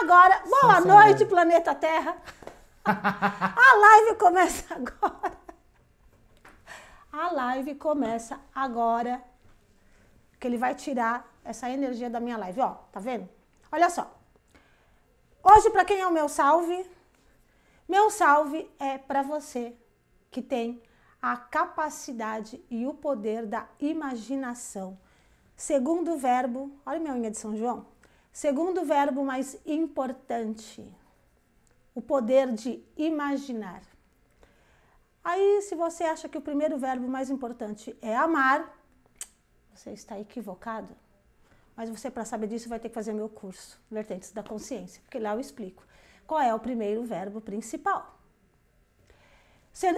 Agora, boa noite, planeta Terra. A live começa agora. A live começa agora. Que ele vai tirar essa energia da minha live. Ó, tá vendo? Olha só. Hoje, para quem é o meu salve? Meu salve é para você que tem a capacidade e o poder da imaginação. Segundo verbo, olha minha unha de São João. Segundo verbo mais importante, o poder de imaginar. Aí, se você acha que o primeiro verbo mais importante é amar, você está equivocado. Mas você, para saber disso, vai ter que fazer meu curso, Vertentes da Consciência, porque lá eu explico qual é o primeiro verbo principal.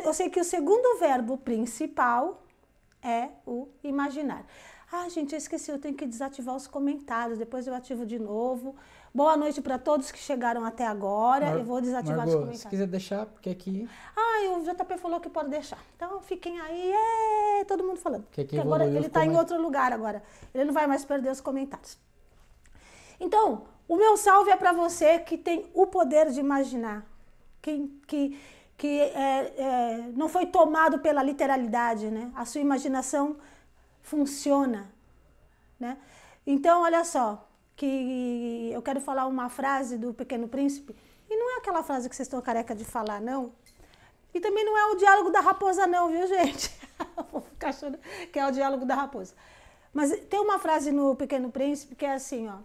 Eu sei que o segundo verbo principal é o imaginar. Ah, gente, eu esqueci, eu tenho que desativar os comentários, depois eu ativo de novo. Boa noite para todos que chegaram até agora. Mar eu vou desativar Margot, os comentários. Se quiser deixar, porque aqui. Ah, o JP falou que pode deixar. Então fiquem aí, é, todo mundo falando. Que aqui porque agora ele está em outro lugar agora. Ele não vai mais perder os comentários. Então, o meu salve é para você que tem o poder de imaginar, que, que, que é, é, não foi tomado pela literalidade, né? A sua imaginação funciona, né? Então, olha só, que eu quero falar uma frase do Pequeno Príncipe, e não é aquela frase que vocês estão careca de falar, não. E também não é o diálogo da raposa, não, viu, gente? Vou ficar achando que é o diálogo da raposa. Mas tem uma frase no Pequeno Príncipe que é assim, ó.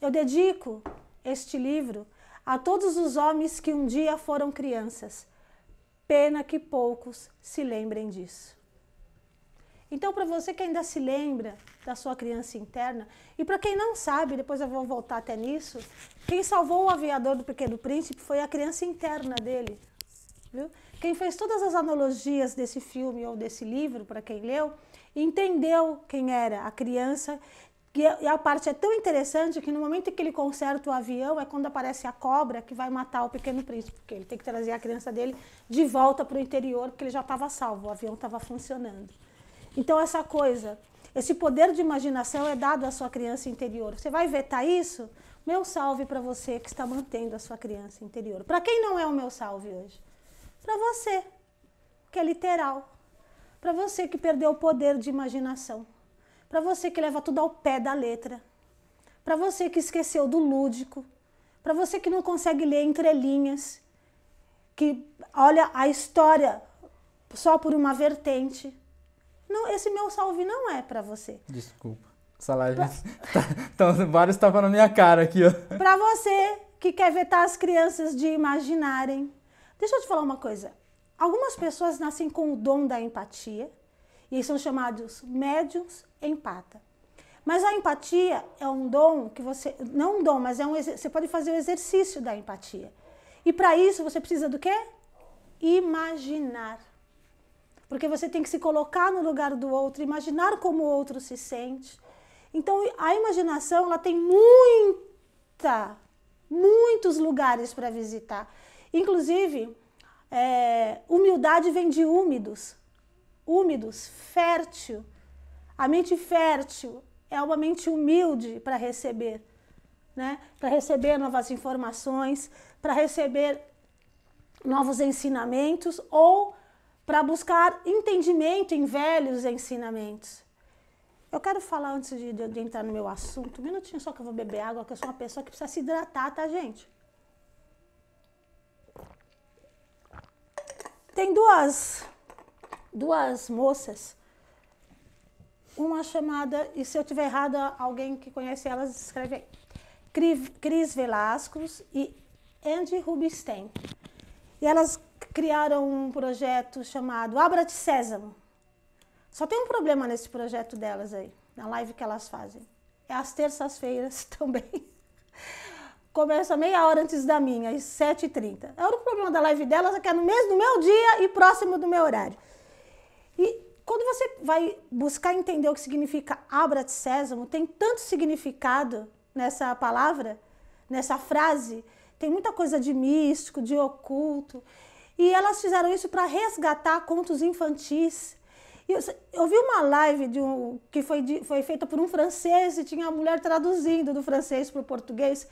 Eu dedico este livro a todos os homens que um dia foram crianças. Pena que poucos se lembrem disso. Então, para você que ainda se lembra da sua criança interna, e para quem não sabe, depois eu vou voltar até nisso, quem salvou o aviador do Pequeno Príncipe foi a criança interna dele. Viu? Quem fez todas as analogias desse filme ou desse livro, para quem leu, entendeu quem era a criança e a parte é tão interessante que no momento em que ele conserta o avião é quando aparece a cobra que vai matar o pequeno príncipe, porque ele tem que trazer a criança dele de volta para o interior, porque ele já estava salvo, o avião estava funcionando. Então essa coisa, esse poder de imaginação é dado à sua criança interior. Você vai vetar isso? Meu salve para você que está mantendo a sua criança interior. Para quem não é o meu salve hoje? Para você, que é literal. Para você que perdeu o poder de imaginação para você que leva tudo ao pé da letra, para você que esqueceu do lúdico, para você que não consegue ler entrelinhas, que olha a história só por uma vertente. Não, esse meu salve não é para você. Desculpa. Essa live pra... tá, vários estavam na minha cara aqui, ó. Para você que quer vetar as crianças de imaginarem. Deixa eu te falar uma coisa. Algumas pessoas nascem com o dom da empatia e são chamados médiums empata. Mas a empatia é um dom que você. Não um dom, mas é um, você pode fazer o exercício da empatia. E para isso você precisa do quê? Imaginar. Porque você tem que se colocar no lugar do outro, imaginar como o outro se sente. Então a imaginação ela tem muita, muitos lugares para visitar. Inclusive, é, humildade vem de úmidos úmidos, fértil. A mente fértil é uma mente humilde para receber, né? Para receber novas informações, para receber novos ensinamentos ou para buscar entendimento em velhos ensinamentos. Eu quero falar antes de, de, de, entrar no meu assunto, um minutinho só que eu vou beber água, que eu sou uma pessoa que precisa se hidratar, tá, gente? Tem duas duas moças, uma chamada, e se eu tiver errada, alguém que conhece elas escreve aí, Cris Velascos e Andy Rubinstein. E elas criaram um projeto chamado Abra-te Sésamo. Só tem um problema nesse projeto delas aí, na live que elas fazem. É às terças-feiras também. Começa meia hora antes da minha, às 7h30. É o único problema da live delas é que é no mesmo no meu dia e próximo do meu horário. E quando você vai buscar entender o que significa abra de sésamo, tem tanto significado nessa palavra, nessa frase, tem muita coisa de místico, de oculto. E elas fizeram isso para resgatar contos infantis. Eu, eu vi uma live de um, que foi, de, foi feita por um francês e tinha a mulher traduzindo do francês para o português.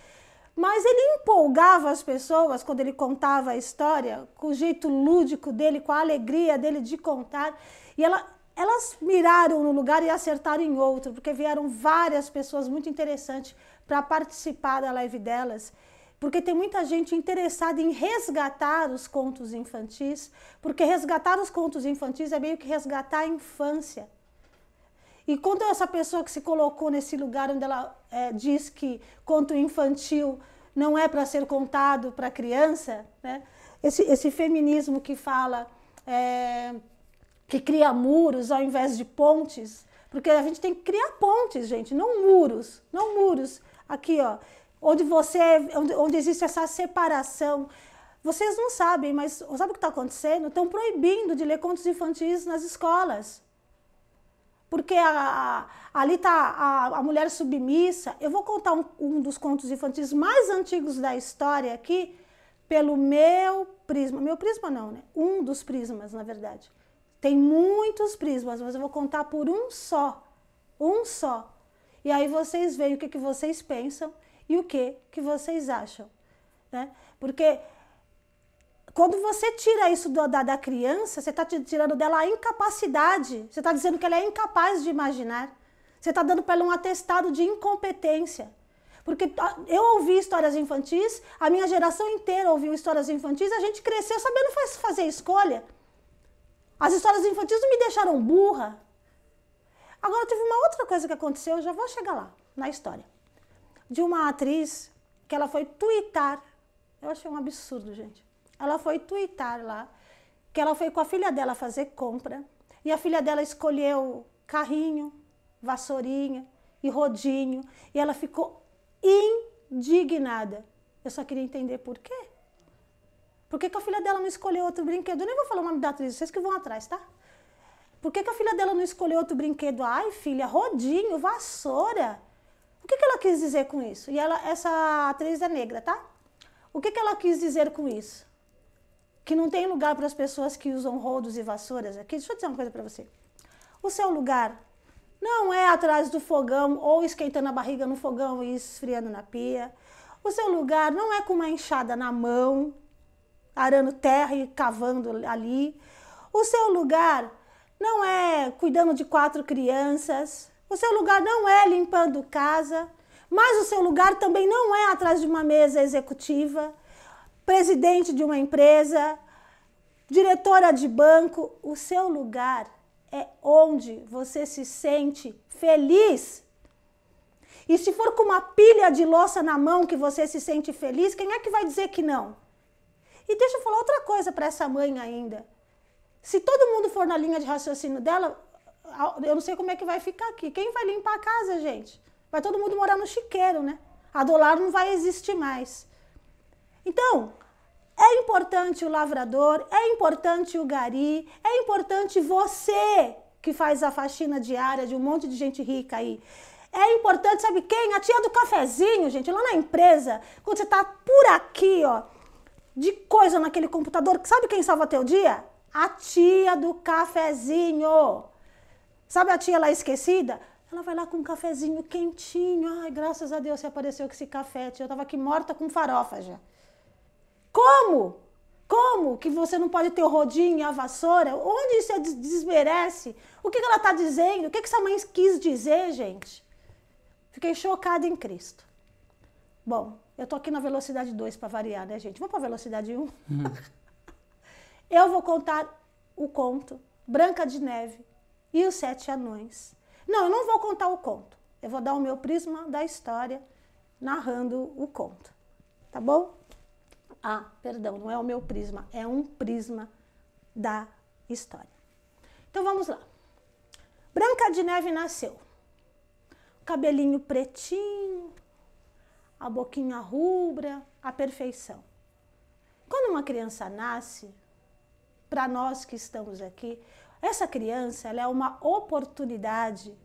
Mas ele empolgava as pessoas quando ele contava a história, com o jeito lúdico dele, com a alegria dele de contar. E ela, elas miraram no lugar e acertaram em outro, porque vieram várias pessoas muito interessantes para participar da live delas. Porque tem muita gente interessada em resgatar os contos infantis, porque resgatar os contos infantis é meio que resgatar a infância. E quando essa pessoa que se colocou nesse lugar onde ela é, diz que conto infantil não é para ser contado para criança, né? esse, esse feminismo que fala é, que cria muros ao invés de pontes, porque a gente tem que criar pontes, gente, não muros, não muros. Aqui, ó, onde você, onde, onde existe essa separação. Vocês não sabem, mas sabe o que está acontecendo? Estão proibindo de ler contos infantis nas escolas porque a, a, ali está a, a, mulher submissa. Eu vou contar um, um, dos contos infantis mais antigos da história aqui, pelo meu prisma. Meu prisma não, né? Um dos prismas, na verdade. Tem muitos prismas, mas eu vou contar por um só. Um só. E aí vocês veem o que, que vocês pensam e o que, que vocês acham. Né? Porque quando você tira isso do, da, da criança, você está tirando dela a incapacidade. Você está dizendo que ela é incapaz de imaginar. Você está dando para ela um atestado de incompetência. Porque eu ouvi histórias infantis, a minha geração inteira ouviu histórias infantis, a gente cresceu sabendo fazer escolha. As histórias infantis não me deixaram burra. Agora teve uma outra coisa que aconteceu, eu já vou chegar lá, na história. De uma atriz que ela foi twittar. Eu achei um absurdo, gente ela foi twittar lá que ela foi com a filha dela fazer compra e a filha dela escolheu carrinho, vassourinha e rodinho e ela ficou indignada. Eu só queria entender por quê. Por que, que a filha dela não escolheu outro brinquedo? Eu nem vou falar o nome da atriz, vocês que vão atrás, tá? Por que, que a filha dela não escolheu outro brinquedo? Ai, filha, rodinho, vassoura. Que, que ela quis dizer com isso? E ela, essa atriz é negra, tá? O que, que ela quis dizer com isso? que não tem lugar para as pessoas que usam rodos e vassouras aqui. Deixa eu dizer uma coisa para você. O seu lugar não é atrás do fogão ou esquentando a barriga no fogão e esfriando na pia. O seu lugar não é com uma enxada na mão, arando terra e cavando ali. O seu lugar não é cuidando de quatro crianças. O seu lugar não é limpando casa. Mas o seu lugar também não é atrás de uma mesa executiva presidente de uma empresa, diretora de banco, o seu lugar é onde você se sente feliz. E se for com uma pilha de louça na mão que você se sente feliz, quem é que vai dizer que não? E deixa eu falar outra coisa para essa mãe ainda. Se todo mundo for na linha de raciocínio dela, eu não sei como é que vai ficar aqui. Quem vai limpar a casa, gente? Vai todo mundo morar no chiqueiro, né? A dólar não vai existir mais. Então, é importante o lavrador, é importante o gari, é importante você que faz a faxina diária de um monte de gente rica aí. É importante, sabe quem? A tia do cafezinho, gente, lá na empresa, quando você tá por aqui, ó, de coisa naquele computador, sabe quem salva teu dia? A tia do cafezinho. Sabe a tia lá esquecida? Ela vai lá com um cafezinho quentinho. Ai, graças a Deus você apareceu com esse café, tia. Eu tava aqui morta com farofa já. Como? Como que você não pode ter o rodinho e a vassoura? Onde isso desmerece? O que, que ela está dizendo? O que, que essa mãe quis dizer, gente? Fiquei chocada em Cristo. Bom, eu tô aqui na velocidade 2 para variar, né, gente? Vamos para velocidade 1? Um? Hum. eu vou contar o conto Branca de Neve e os Sete Anões. Não, eu não vou contar o conto. Eu vou dar o meu prisma da história narrando o conto. Tá bom? Ah, perdão, não é o meu prisma, é um prisma da história. Então vamos lá. Branca de Neve nasceu. Cabelinho pretinho, a boquinha rubra, a perfeição. Quando uma criança nasce, para nós que estamos aqui, essa criança ela é uma oportunidade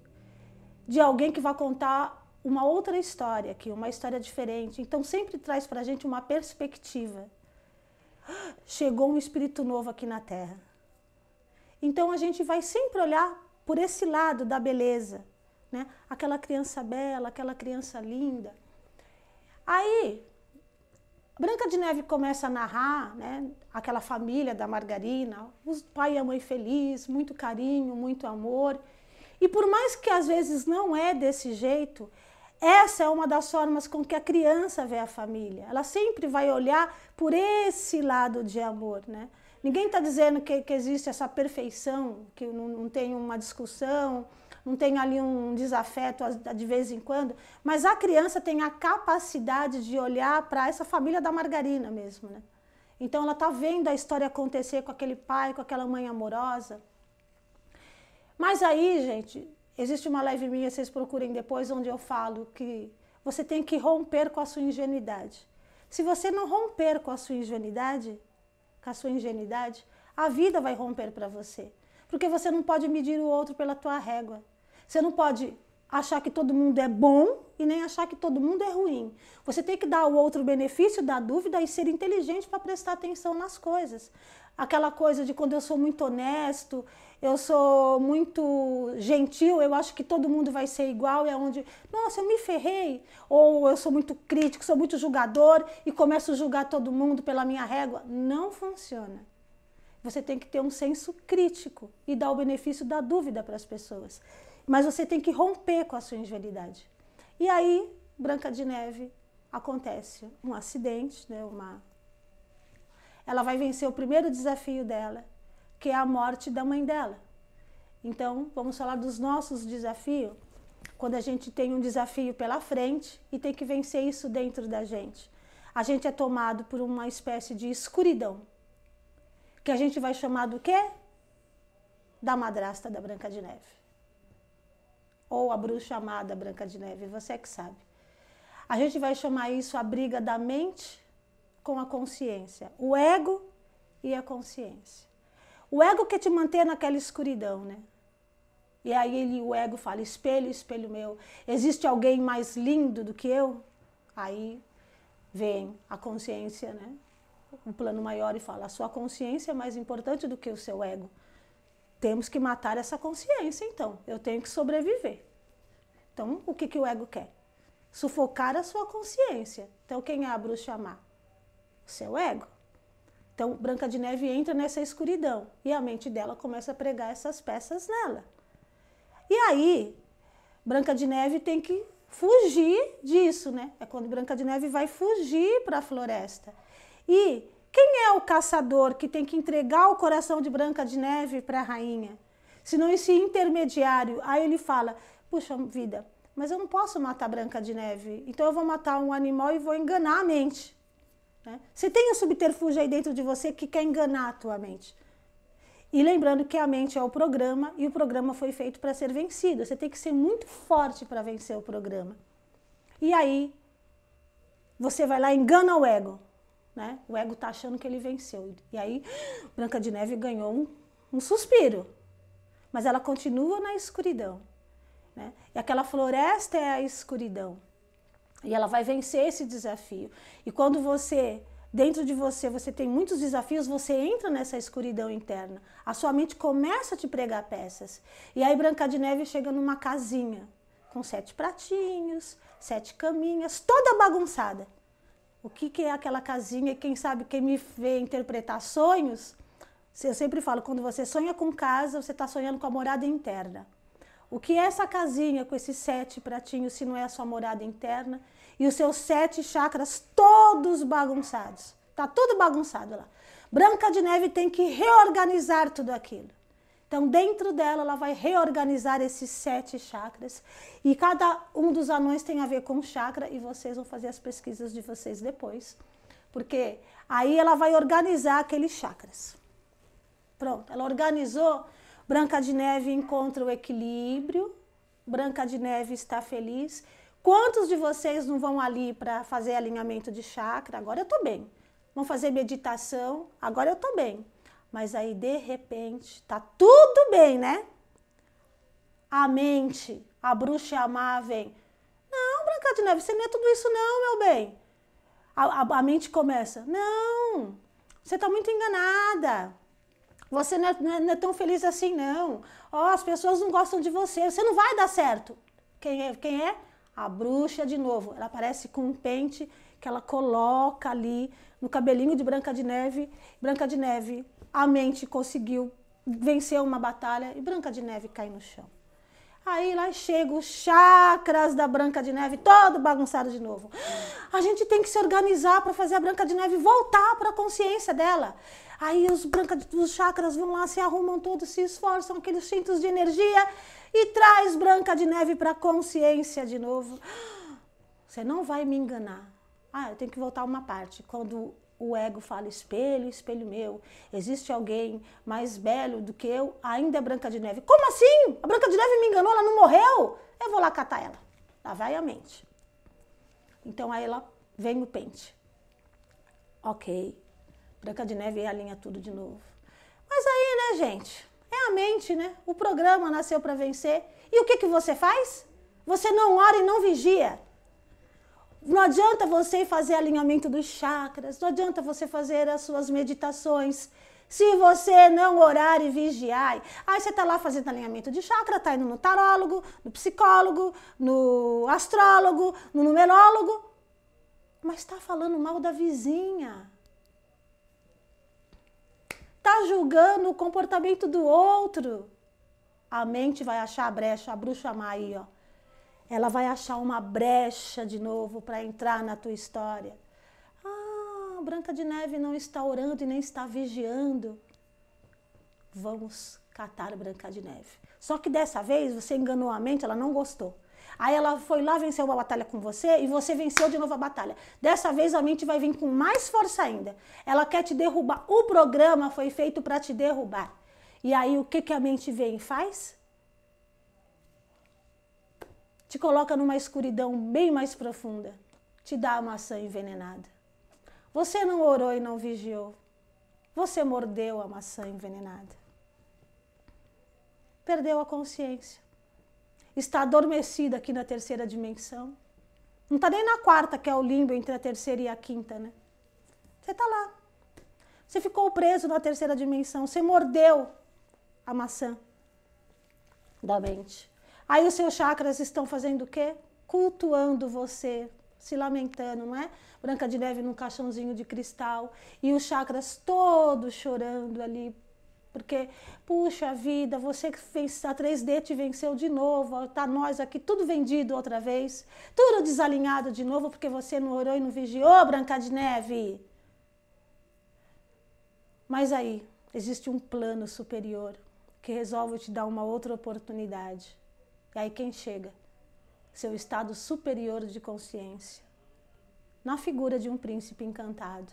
de alguém que vai contar uma outra história aqui, uma história diferente. Então sempre traz para a gente uma perspectiva. Chegou um espírito novo aqui na Terra. Então a gente vai sempre olhar por esse lado da beleza, né? Aquela criança bela, aquela criança linda. Aí Branca de Neve começa a narrar, né, aquela família da Margarina, os pai e a mãe feliz, muito carinho, muito amor. E por mais que às vezes não é desse jeito, essa é uma das formas com que a criança vê a família. Ela sempre vai olhar por esse lado de amor, né? Ninguém está dizendo que, que, existe essa perfeição, que não, não tem uma discussão, não tem ali um desafeto de vez em quando, mas a criança tem a capacidade de olhar para essa família da margarina mesmo, né? Então ela está vendo a história acontecer com aquele pai, com aquela mãe amorosa. Mas aí, gente, existe uma live minha, vocês procurem depois, onde eu falo que você tem que romper com a sua ingenuidade. Se você não romper com a sua ingenuidade, com a sua ingenuidade, a vida vai romper para você. Porque você não pode medir o outro pela tua régua. Você não pode achar que todo mundo é bom e nem achar que todo mundo é ruim. Você tem que dar ao outro o benefício da dúvida e ser inteligente para prestar atenção nas coisas. Aquela coisa de quando eu sou muito honesto, eu sou muito gentil, eu acho que todo mundo vai ser igual, é onde, nossa, eu me ferrei. Ou eu sou muito crítico, sou muito julgador e começo a julgar todo mundo pela minha régua. Não funciona. Você tem que ter um senso crítico e dar o benefício da dúvida para as pessoas. Mas você tem que romper com a sua ingenuidade. E aí, Branca de Neve, acontece um acidente, né, uma... ela vai vencer o primeiro desafio dela, que é a morte da mãe dela. Então, vamos falar dos nossos desafios. Quando a gente tem um desafio pela frente e tem que vencer isso dentro da gente. A gente é tomado por uma espécie de escuridão, que a gente vai chamar do quê? Da madrasta da Branca de Neve ou a bruxa amada Branca de Neve, você é que sabe. A gente vai chamar isso a briga da mente com a consciência, o ego e a consciência. O ego quer te manter naquela escuridão, né? E aí ele, o ego fala: espelho, espelho meu, existe alguém mais lindo do que eu? Aí vem a consciência, né? Um plano maior e fala: a sua consciência é mais importante do que o seu ego. Temos que matar essa consciência, então. Eu tenho que sobreviver. Então, o que, que o ego quer? Sufocar a sua consciência. Então, quem é a bruxa má? O seu ego. Então, Branca de Neve entra nessa escuridão e a mente dela começa a pregar essas peças nela. E aí, Branca de Neve tem que fugir disso, né? É quando Branca de Neve vai fugir para a floresta. E quem é o caçador que tem que entregar o coração de Branca de Neve para a rainha? Senão esse intermediário. Aí ele fala: Puxa vida, mas eu não posso matar Branca de Neve, então eu vou matar um animal e vou enganar a mente. Né? Você tem um subterfúgio aí dentro de você que quer enganar a tua mente. E lembrando que a mente é o programa e o programa foi feito para ser vencido. Você tem que ser muito forte para vencer o programa. E aí, você vai lá e engana o ego. Né? O ego está achando que ele venceu. E aí, Branca de Neve ganhou um, um suspiro. Mas ela continua na escuridão. Né? E aquela floresta é a escuridão. E ela vai vencer esse desafio. E quando você, dentro de você, você tem muitos desafios, você entra nessa escuridão interna. A sua mente começa a te pregar peças. E aí Branca de Neve chega numa casinha com sete pratinhos, sete caminhas, toda bagunçada o que, que é aquela casinha, quem sabe quem me vê interpretar sonhos, eu sempre falo, quando você sonha com casa, você está sonhando com a morada interna. O que é essa casinha com esses sete pratinhos, se não é a sua morada interna? E os seus sete chakras todos bagunçados. Tá tudo bagunçado lá. Branca de Neve tem que reorganizar tudo aquilo. Então, dentro dela, ela vai reorganizar esses sete chakras. E cada um dos anões tem a ver com chakra, e vocês vão fazer as pesquisas de vocês depois. Porque aí ela vai organizar aqueles chakras. Pronto, ela organizou. Branca de Neve encontra o equilíbrio. Branca de Neve está feliz. Quantos de vocês não vão ali para fazer alinhamento de chakra? Agora eu estou bem. Vão fazer meditação? Agora eu estou bem. Mas aí, de repente, tá tudo bem, né? A mente, a bruxa amar vem. Não, Branca de Neve, você não é tudo isso não, meu bem. A, a, a mente começa. Não, você está muito enganada. Você não é, não, é, não é, tão feliz assim, não. Oh, as pessoas não gostam de você. Você não vai dar certo. Quem é? Quem é? A bruxa, de novo, ela aparece com um pente que ela coloca ali no cabelinho de Branca de Neve. Branca de Neve, a mente conseguiu vencer uma batalha e Branca de Neve cai no chão. Aí lá chega os chakras da Branca de Neve, todo bagunçado de novo. A gente tem que se organizar para fazer a Branca de Neve voltar para a consciência dela. Aí os, branca, os chakras vão lá, se arrumam todos, se esforçam, aqueles centros de energia e traz Branca de Neve para a consciência de novo. Você não vai me enganar. Ah, eu tenho que voltar uma parte. Quando o ego fala espelho, espelho meu, existe alguém mais belo do que eu, ainda é Branca de Neve. Como assim? A Branca de Neve me enganou, ela não morreu? Eu vou lá catar ela. Lá vai a mente. Então aí ela vem o pente. Ok. Branca de Neve alinha tudo de novo. Mas aí, né, gente? É a mente, né? O programa nasceu para vencer. E o que, que você faz? Você não ora e não vigia. Não adianta você fazer alinhamento dos chakras, não adianta você fazer as suas meditações. Se você não orar e vigiar, aí você está lá fazendo alinhamento de chakra, está indo no tarólogo, no psicólogo, no astrólogo, no numerólogo, mas está falando mal da vizinha. Está julgando o comportamento do outro. A mente vai achar a brecha, a bruxa má aí, ó ela vai achar uma brecha de novo para entrar na tua história. Ah, Branca de Neve não está orando e nem está vigiando. Vamos catar Branca de Neve. Só que dessa vez você enganou a mente, ela não gostou. Aí ela foi lá, venceu uma batalha com você e você venceu de novo a batalha. Dessa vez a mente vai vir com mais força ainda. Ela quer te derrubar. O programa foi feito para te derrubar. E aí o que, que a mente vem e faz? Te coloca numa escuridão bem mais profunda, te dá a maçã envenenada. Você não orou e não vigiou. Você mordeu a maçã envenenada. Perdeu a consciência. Está adormecida aqui na terceira dimensão. Não está nem na quarta, que é o limbo entre a terceira e a quinta, né? Você está lá. Você ficou preso na terceira dimensão. Você mordeu a maçã da mente. Aí os seus chakras estão fazendo o quê? Cultuando você, se lamentando, não é? Branca de Neve num caixãozinho de cristal e os chakras todos chorando ali. Porque, puxa vida, você que fez a 3D te venceu de novo, tá nós aqui tudo vendido outra vez, tudo desalinhado de novo porque você não orou e não vigiou, Branca de Neve. Mas aí, existe um plano superior que resolve te dar uma outra oportunidade. E aí quem chega? Seu estado superior de consciência, na figura de um príncipe encantado.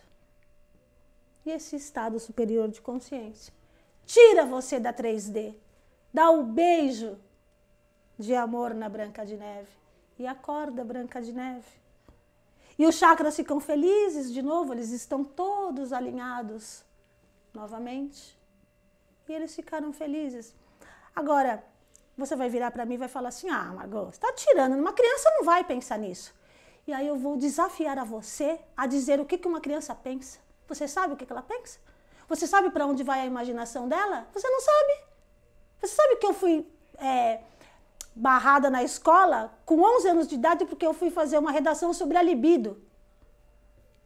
E esse estado superior de consciência tira você da 3D, dá o um beijo de amor na Branca de Neve e acorda Branca de Neve. E os chakras ficam felizes de novo, eles estão todos alinhados novamente. E eles ficaram felizes. Agora, você vai virar para mim e vai falar assim: ah, Margot, você está tirando. Uma criança não vai pensar nisso. E aí eu vou desafiar a você a dizer o que, que uma criança pensa. Você sabe o que, que ela pensa? Você sabe para onde vai a imaginação dela? Você não sabe. Você sabe que eu fui é, barrada na escola com 11 anos de idade porque eu fui fazer uma redação sobre a libido.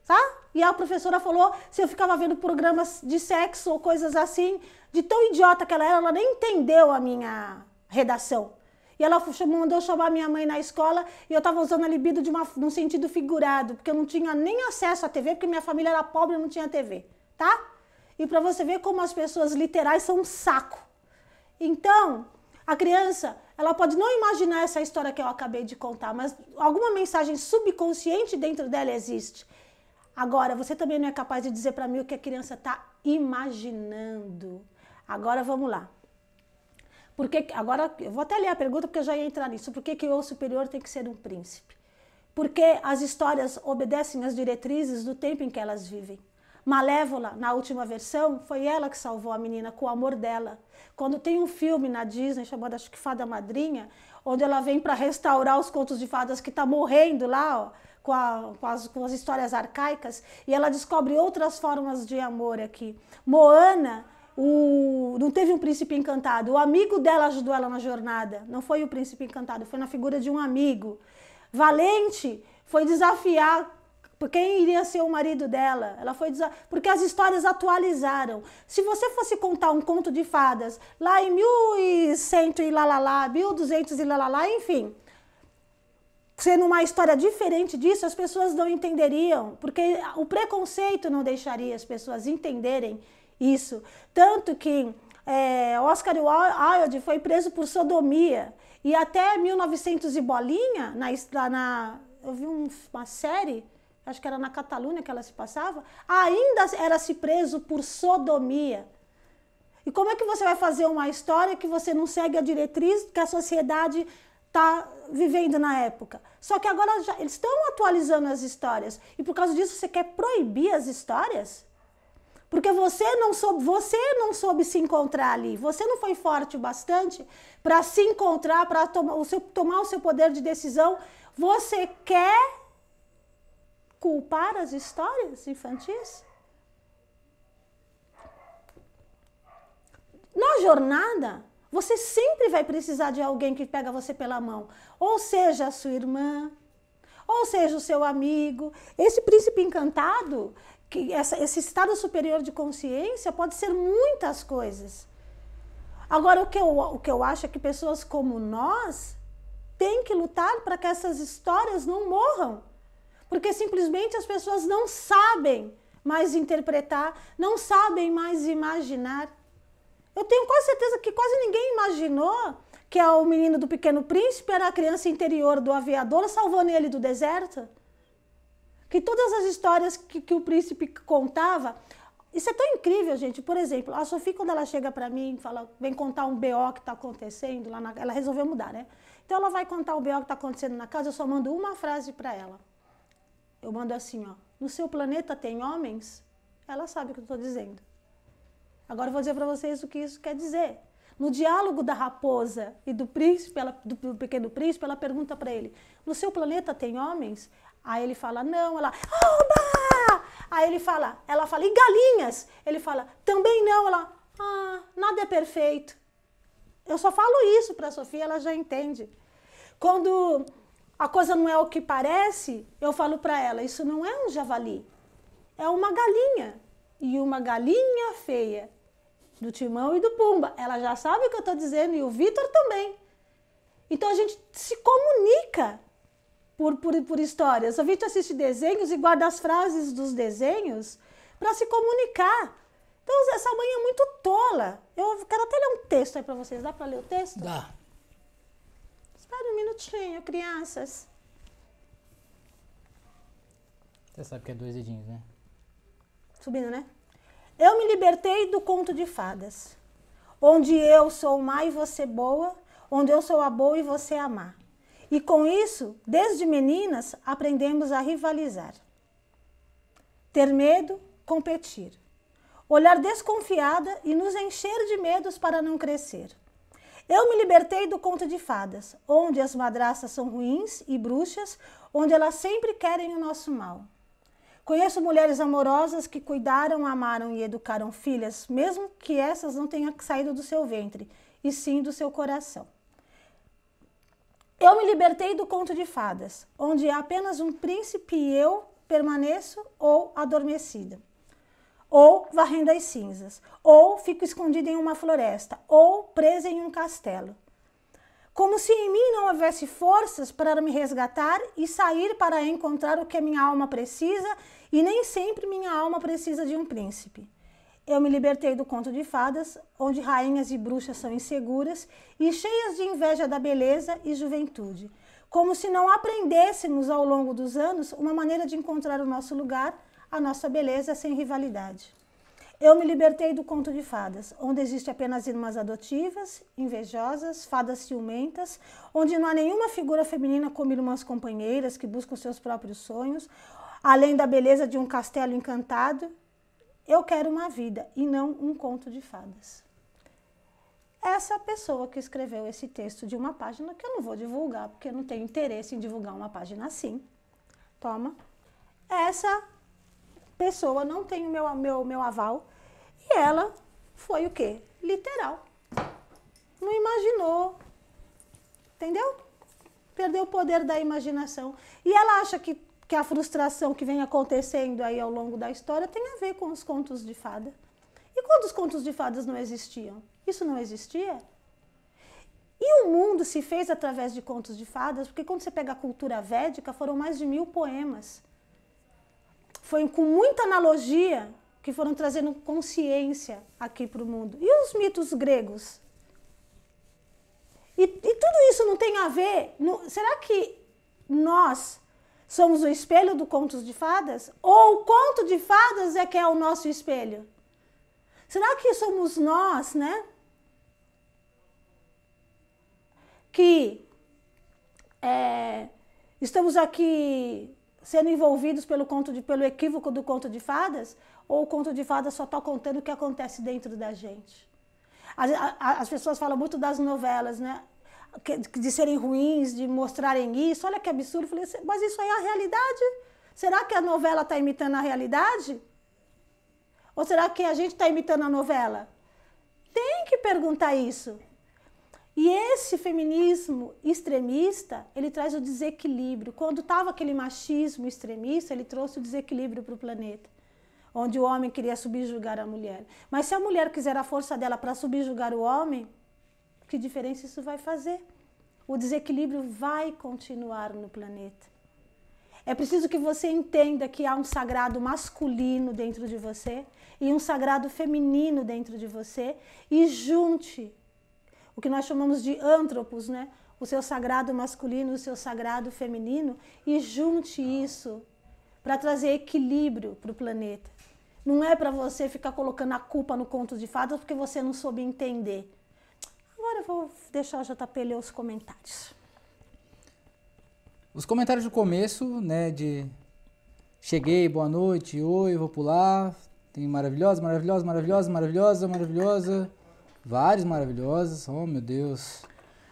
Tá? E a professora falou se eu ficava vendo programas de sexo ou coisas assim, de tão idiota que ela era, ela nem entendeu a minha redação. E ela mandou chamar minha mãe na escola e eu estava usando a libido de uma, num sentido figurado, porque eu não tinha nem acesso à TV, porque minha família era pobre e não tinha TV, tá? E para você ver como as pessoas literais são um saco. Então, a criança, ela pode não imaginar essa história que eu acabei de contar, mas alguma mensagem subconsciente dentro dela existe. Agora, você também não é capaz de dizer para mim o que a criança está imaginando. Agora vamos lá. Porque, agora, eu vou até ler a pergunta porque eu já ia entrar nisso. Por que, que o superior tem que ser um príncipe? Porque as histórias obedecem às diretrizes do tempo em que elas vivem. Malévola, na última versão, foi ela que salvou a menina com o amor dela. Quando tem um filme na Disney chamado, acho que Fada Madrinha, onde ela vem para restaurar os contos de fadas que está morrendo lá, ó, com, a, com, as, com as histórias arcaicas, e ela descobre outras formas de amor aqui. Moana o, não teve um príncipe encantado. O amigo dela ajudou ela na jornada. Não foi o príncipe encantado, foi na figura de um amigo. Valente foi desafiar quem iria ser o marido dela. Ela foi porque as histórias atualizaram. Se você fosse contar um conto de fadas lá em 1100 e lá lá lá, 1200 e lá lá lá, enfim, sendo uma história diferente disso, as pessoas não entenderiam, porque o preconceito não deixaria as pessoas entenderem isso. Tanto que é, Oscar Wilde foi preso por sodomia e até 1900 e bolinha, na, na eu vi um, uma série, acho que era na Catalunha que ela se passava, ainda era se preso por sodomia. E como é que você vai fazer uma história que você não segue a diretriz que a sociedade está vivendo na época. Só que agora já, eles estão atualizando as histórias. E por causa disso você quer proibir as histórias? Porque você não soube, você não soube se encontrar ali. Você não foi forte o bastante para se encontrar, para tomar o seu, tomar o seu poder de decisão. Você quer culpar as histórias infantis? Na jornada, você sempre vai precisar de alguém que pega você pela mão. Ou seja, a sua irmã, ou seja, o seu amigo. Esse príncipe encantado, que essa, esse estado superior de consciência pode ser muitas coisas. Agora, o que eu, o que eu acho é que pessoas como nós têm que lutar para que essas histórias não morram. Porque simplesmente as pessoas não sabem mais interpretar, não sabem mais imaginar. Eu tenho quase certeza que quase ninguém imaginou que o menino do Pequeno Príncipe era a criança interior do aviador salvando ele do deserto. Que todas as histórias que, que o príncipe contava. Isso é tão incrível, gente. Por exemplo, a Sofia, quando ela chega para mim fala, vem contar um BO que está acontecendo, lá na, ela resolveu mudar, né? Então ela vai contar o BO que está acontecendo na casa, eu só mando uma frase para ela. Eu mando assim, ó. No seu planeta tem homens? Ela sabe o que eu estou dizendo. Agora eu vou dizer para vocês o que isso quer dizer. No diálogo da raposa e do príncipe, ela, do, do pequeno príncipe, ela pergunta para ele: No seu planeta tem homens? Aí ele fala: Não. Ela: Oba! Aí ele fala: Ela fala: E galinhas? Ele fala: Também não. Ela: Ah, nada é perfeito. Eu só falo isso para a Sofia, ela já entende. Quando a coisa não é o que parece, eu falo para ela: Isso não é um javali, é uma galinha. E uma galinha feia do Timão e do Pumba. Ela já sabe o que eu estou dizendo e o Vitor também. Então a gente se comunica por, por, por histórias. O Vitor assiste desenhos e guarda as frases dos desenhos para se comunicar. Então essa mãe é muito tola. Eu quero até ler um texto aí para vocês. Dá para ler o texto? Dá. Espera um minutinho, crianças. Você sabe que é dois dedinhos, né? Subindo, né? Eu me libertei do conto de fadas, onde eu sou má e você boa, onde eu sou a boa e você a má. E com isso, desde meninas, aprendemos a rivalizar. Ter medo, competir. Olhar desconfiada e nos encher de medos para não crescer. Eu me libertei do conto de fadas, onde as madraças são ruins e bruxas, onde elas sempre querem o nosso mal. Conheço mulheres amorosas que cuidaram, amaram e educaram filhas, mesmo que essas não tenham saído do seu ventre, e sim do seu coração. Eu me libertei do conto de fadas, onde apenas um príncipe e eu permaneço ou adormecida, ou varrendo as cinzas, ou fico escondida em uma floresta, ou presa em um castelo como se em mim não houvesse forças para me resgatar e sair para encontrar o que minha alma precisa, e nem sempre minha alma precisa de um príncipe. Eu me libertei do conto de fadas, onde rainhas e bruxas são inseguras e cheias de inveja da beleza e juventude, como se não aprendêssemos ao longo dos anos uma maneira de encontrar o nosso lugar, a nossa beleza sem rivalidade. Eu me libertei do conto de fadas, onde existe apenas irmãs adotivas, invejosas, fadas ciumentas, onde não há nenhuma figura feminina como irmãs companheiras que buscam seus próprios sonhos, além da beleza de um castelo encantado. Eu quero uma vida e não um conto de fadas. Essa pessoa que escreveu esse texto de uma página, que eu não vou divulgar, porque eu não tenho interesse em divulgar uma página assim. Toma. Essa pessoa não tem o meu, meu, meu aval. E ela foi o quê? Literal. Não imaginou. Entendeu? Perdeu o poder da imaginação. E ela acha que, que a frustração que vem acontecendo aí ao longo da história tem a ver com os contos de fada. E quando os contos de fadas não existiam? Isso não existia? E o mundo se fez através de contos de fadas, porque quando você pega a cultura védica, foram mais de mil poemas. Foi com muita analogia que foram trazendo consciência aqui para o mundo. E os mitos gregos? E, e, tudo isso não tem a ver. No, será que nós somos o espelho do contos de fadas? Ou o conto de fadas é que é o nosso espelho? Será que somos nós, né? Que é, estamos aqui sendo envolvidos pelo, conto de, pelo equívoco do conto de fadas? Ou o conto de fadas só está contando o que acontece dentro da gente? As, as pessoas falam muito das novelas, né? De serem ruins, de mostrarem isso. Olha que absurdo. Eu falei, mas isso aí é a realidade? Será que a novela está imitando a realidade? Ou será que a gente está imitando a novela? Tem que perguntar isso. E esse feminismo extremista, ele traz o desequilíbrio. Quando estava aquele machismo extremista, ele trouxe o desequilíbrio para o planeta onde o homem queria subjugar a mulher. Mas se a mulher quiser a força dela para subjugar o homem, que diferença isso vai fazer? O desequilíbrio vai continuar no planeta. É preciso que você entenda que há um sagrado masculino dentro de você e um sagrado feminino dentro de você e junte o que nós chamamos de antropos, né? O seu sagrado masculino, o seu sagrado feminino e junte isso para trazer equilíbrio para o planeta. Não é para você ficar colocando a culpa no conto de fadas porque você não soube entender. Agora eu vou deixar o JP ler os comentários. Os comentários do começo, né, de cheguei, boa noite, oi, vou pular. Tem maravilhosa, maravilhosa, maravilhosa, maravilhosa, maravilhosa. Vários maravilhosos. Oh, meu Deus.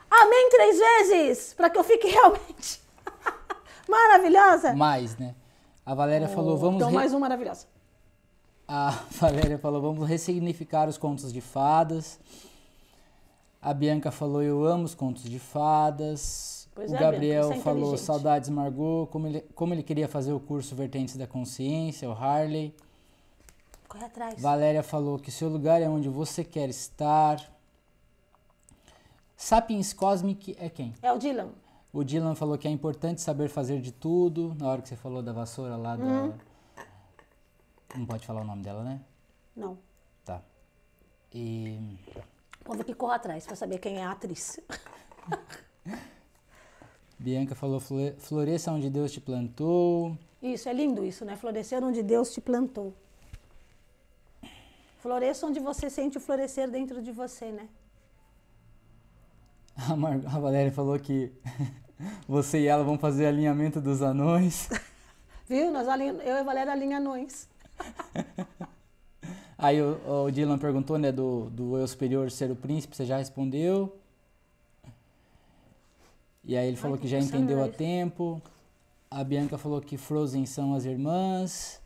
Amém três vezes, para que eu fique realmente maravilhosa. Mais, né? A Valéria oh, falou, vamos... Então re... mais um maravilhosa. A Valéria falou, vamos ressignificar os contos de fadas. A Bianca falou, eu amo os contos de fadas. Pois o é, Gabriel Bianca, é falou, saudades Margot, como ele, como ele queria fazer o curso Vertentes da Consciência, o Harley. Corre atrás. Valéria falou que seu lugar é onde você quer estar. Sapiens Cosmic é quem? É o Dylan. O Dylan falou que é importante saber fazer de tudo, na hora que você falou da vassoura lá hum. da não pode falar o nome dela, né? Não. Tá. E. Ver que atrás para saber quem é a atriz. Bianca falou: floresça onde Deus te plantou. Isso, é lindo isso, né? Florescer onde Deus te plantou. Floresça onde você sente o florescer dentro de você, né? A, Mar a Valéria falou que você e ela vão fazer alinhamento dos anões. Viu? Nós alinha... Eu e a Valéria alinhamos anões. Aí o, o, Dylan perguntou, né, do, do eu superior ser o príncipe, você já respondeu. E aí ele falou Ai, que já entendeu a tempo. A Bianca falou que Frozen são as irmãs.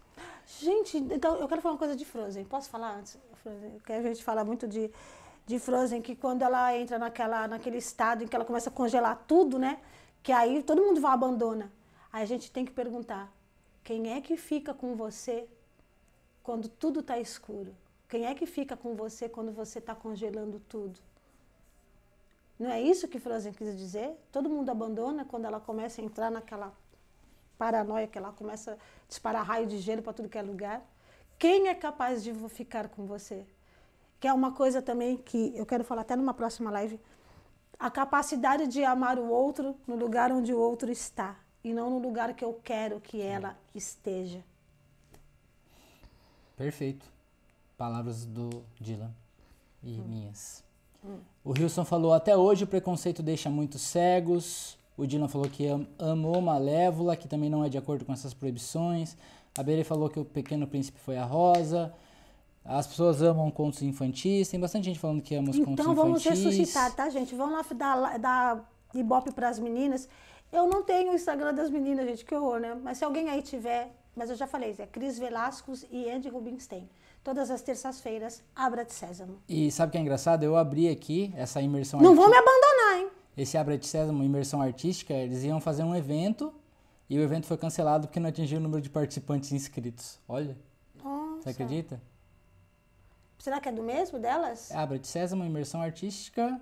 Gente, então eu quero falar uma coisa de Frozen. Posso falar antes? Frozen, porque a gente fala muito de, de Frozen, que quando ela entra naquela, naquele estado em que ela começa a congelar tudo, né? Que aí todo mundo vai abandona. Aí a gente tem que perguntar: quem é que fica com você quando tudo está escuro? Quem é que fica com você quando você está congelando tudo? Não é isso que Frozen quis dizer? Todo mundo abandona quando ela começa a entrar naquela paranoia que ela começa a disparar raio de gelo para tudo que é lugar. Quem é capaz de ficar com você? Que é uma coisa também que eu quero falar até numa próxima live. A capacidade de amar o outro no lugar onde o outro está e não no lugar que eu quero que ela esteja. Perfeito. Palavras do Dylan e hum. minhas. Hum. O Wilson falou: até hoje o preconceito deixa muitos cegos. O Dylan falou que am amou Malévola, que também não é de acordo com essas proibições. A Bere falou que o Pequeno Príncipe foi a Rosa. As pessoas amam contos infantis. Tem bastante gente falando que ama os então, contos infantis. Então vamos ressuscitar, tá, gente? Vamos lá dar, dar ibope para as meninas. Eu não tenho o Instagram das meninas, gente, que horror, né? Mas se alguém aí tiver, mas eu já falei, é Cris Velascos e Andy Rubinstein. Todas as terças-feiras, Abra de Sésamo. E sabe o que é engraçado? Eu abri aqui essa imersão Não vou me abandonar, hein? esse Abra de Sésamo, imersão artística, eles iam fazer um evento e o evento foi cancelado porque não atingiu o número de participantes inscritos. Olha. Nossa. Você acredita? Será que é do mesmo delas? Abra de Sésamo, imersão artística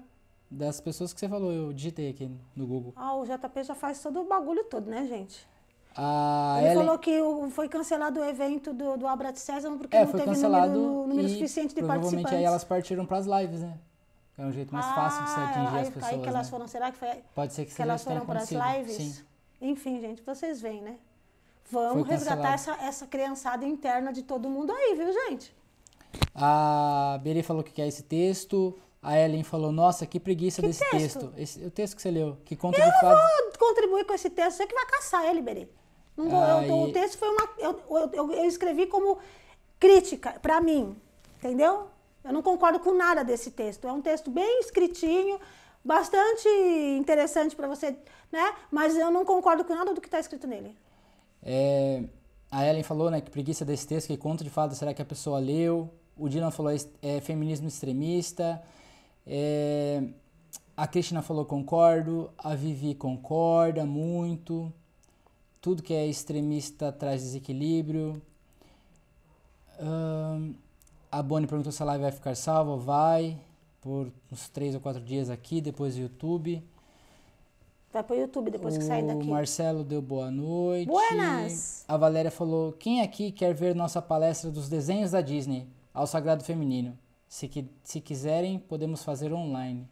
das pessoas que você falou. Eu digitei aqui no Google. Ah, o JP já faz todo o bagulho todo, né, gente? A Ele falou que foi cancelado o evento do, do Abra de Sésamo porque é, não teve número, número suficiente de provavelmente participantes. aí elas partiram para as lives, né? É um jeito mais ah, fácil de você atingir aí, as pessoas. Aí que elas né? foram, será que foi? Pode ser que, que elas foram para as lives? Sim. Enfim, gente, vocês veem, né? Vamos resgatar essa, essa criançada interna de todo mundo aí, viu, gente? A Beri falou que quer esse texto. A Ellen falou, nossa, que preguiça que desse texto. texto. Esse, o texto que você leu, que conta eu de. Eu vou contribuir com esse texto, você que vai caçar ele, Beri. Não eu, e... O texto foi uma... Eu, eu, eu escrevi como crítica para mim, entendeu? Eu não concordo com nada desse texto. É um texto bem escritinho, bastante interessante para você, né? Mas eu não concordo com nada do que está escrito nele. É, a Ellen falou, né, que preguiça desse texto, que conto de fato será que a pessoa leu? O Dylan falou é, feminismo extremista. É, a Cristina falou concordo. A Vivi concorda muito. Tudo que é extremista traz desequilíbrio. A Bonnie perguntou se a live vai ficar salva. Vai. Por uns três ou quatro dias aqui, depois YouTube. Vai pro YouTube depois o que sair daqui. O Marcelo deu boa noite. Buenas! A Valéria falou: quem aqui quer ver nossa palestra dos desenhos da Disney ao Sagrado Feminino? Se, que, se quiserem, podemos fazer online.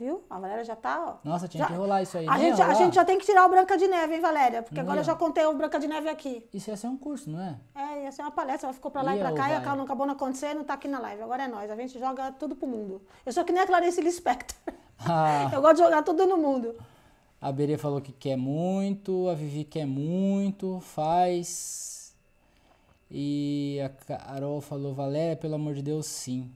Viu? A Valéria já tá, ó. Nossa, tinha já, que rolar isso aí. A, gente, a gente já tem que tirar o Branca de Neve, hein, Valéria? Porque não agora ia. eu já contei o Branca de Neve aqui. Isso ia ser um curso, não é? É, ia ser uma palestra. Ela ficou pra lá ia e pra cá e acabou, não acabou não acontecendo, tá aqui na live. Agora é nós. A gente joga tudo pro mundo. Eu sou que nem a Clarice Lispector. Ah. Eu gosto de jogar tudo no mundo. A Berê falou que quer muito, a Vivi quer muito, faz. E a Carol falou, Valéria, pelo amor de Deus, sim.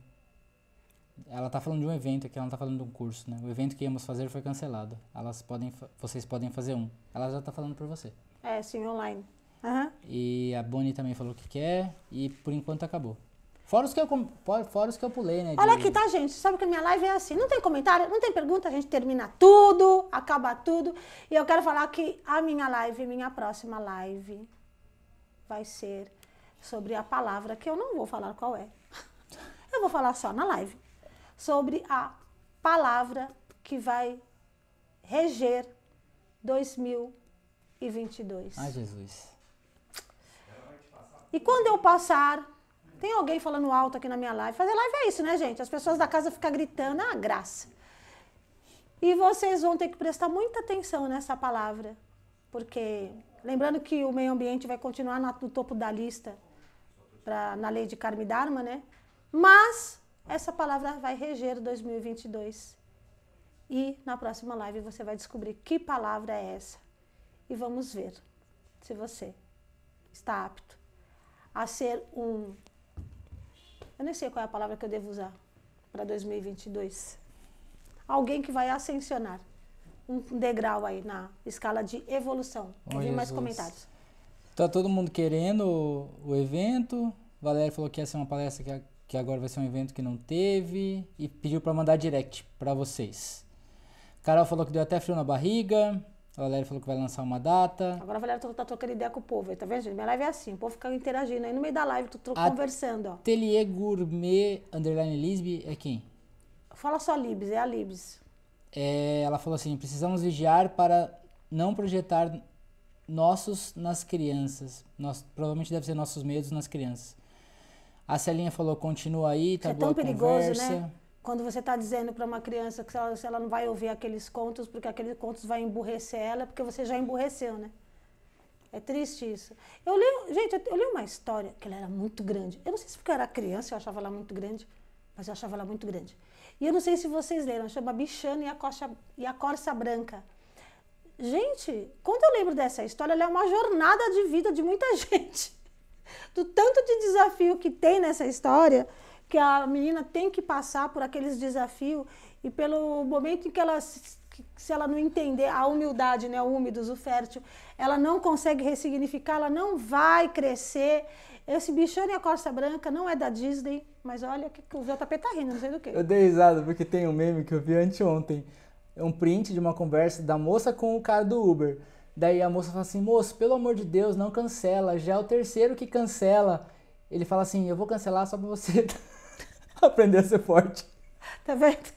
Ela tá falando de um evento aqui, ela não tá falando de um curso, né? O evento que íamos fazer foi cancelado. Elas podem, vocês podem fazer um. Ela já tá falando por você. É, sim, online. Uhum. E a Bonnie também falou que quer e por enquanto acabou. Fora os que eu, fora os que eu pulei, né? De... Olha aqui, tá, gente? Sabe que a minha live é assim. Não tem comentário, não tem pergunta, a gente termina tudo, acaba tudo. E eu quero falar que a minha live, minha próxima live, vai ser sobre a palavra que eu não vou falar qual é. Eu vou falar só na live sobre a palavra que vai reger 2022. Ai, Jesus. E quando eu passar, tem alguém falando alto aqui na minha live. Fazer live é isso, né, gente? As pessoas da casa ficam gritando, ah, graça. E vocês vão ter que prestar muita atenção nessa palavra, porque lembrando que o meio ambiente vai continuar no topo da lista pra, na lei de Karma e Dharma, né? Mas essa palavra vai reger 2022. E na próxima live você vai descobrir que palavra é essa. E vamos ver se você está apto a ser um. Eu nem sei qual é a palavra que eu devo usar para 2022. Alguém que vai ascensionar um degrau aí na escala de evolução. Vou ver mais comentários. Tá todo mundo querendo o evento. Valéria falou que ia ser uma palestra que que agora vai ser um evento que não teve e pediu para mandar direct para vocês. Carol falou que deu até frio na barriga. A Valéria falou que vai lançar uma data. Agora a Valéria tá, tá trocando ideia com o povo aí, tá vendo, gente? Minha live é assim, o povo fica interagindo aí no meio da live, tô, tô conversando, ó. Ateliê Gourmet Underline Lisby é quem? Fala só Libs, é a Libs. É, ela falou assim, precisamos vigiar para não projetar nossos nas crianças. Nós, provavelmente deve ser nossos medos nas crianças. A Celinha falou, continua aí, tá é boa tão perigoso, conversa. né? Quando você está dizendo para uma criança que ela, ela não vai ouvir aqueles contos, porque aqueles contos vai emburrecer ela, porque você já emburreceu, né? É triste isso. Eu li, gente, eu li uma história que ela era muito grande. Eu não sei se porque eu era criança eu achava ela muito grande, mas eu achava ela muito grande. E eu não sei se vocês leram, chama Bichano e a, Coxa, e a Corça Branca. Gente, quando eu lembro dessa história, ela é uma jornada de vida de muita gente do tanto de desafio que tem nessa história, que a menina tem que passar por aqueles desafios e pelo momento em que ela se ela não entender a humildade, né, o úmidos, o fértil, ela não consegue ressignificar, ela não vai crescer. Esse bichano e a Costa Branca não é da Disney, mas olha que o JP tá rindo, não sei do que. Eu dei risada porque tem um meme que eu vi anteontem. um print de uma conversa da moça com o cara do Uber. Daí a moça fala assim: moço, pelo amor de Deus, não cancela. Já é o terceiro que cancela. Ele fala assim: eu vou cancelar só pra você aprender a ser forte. Tá vendo?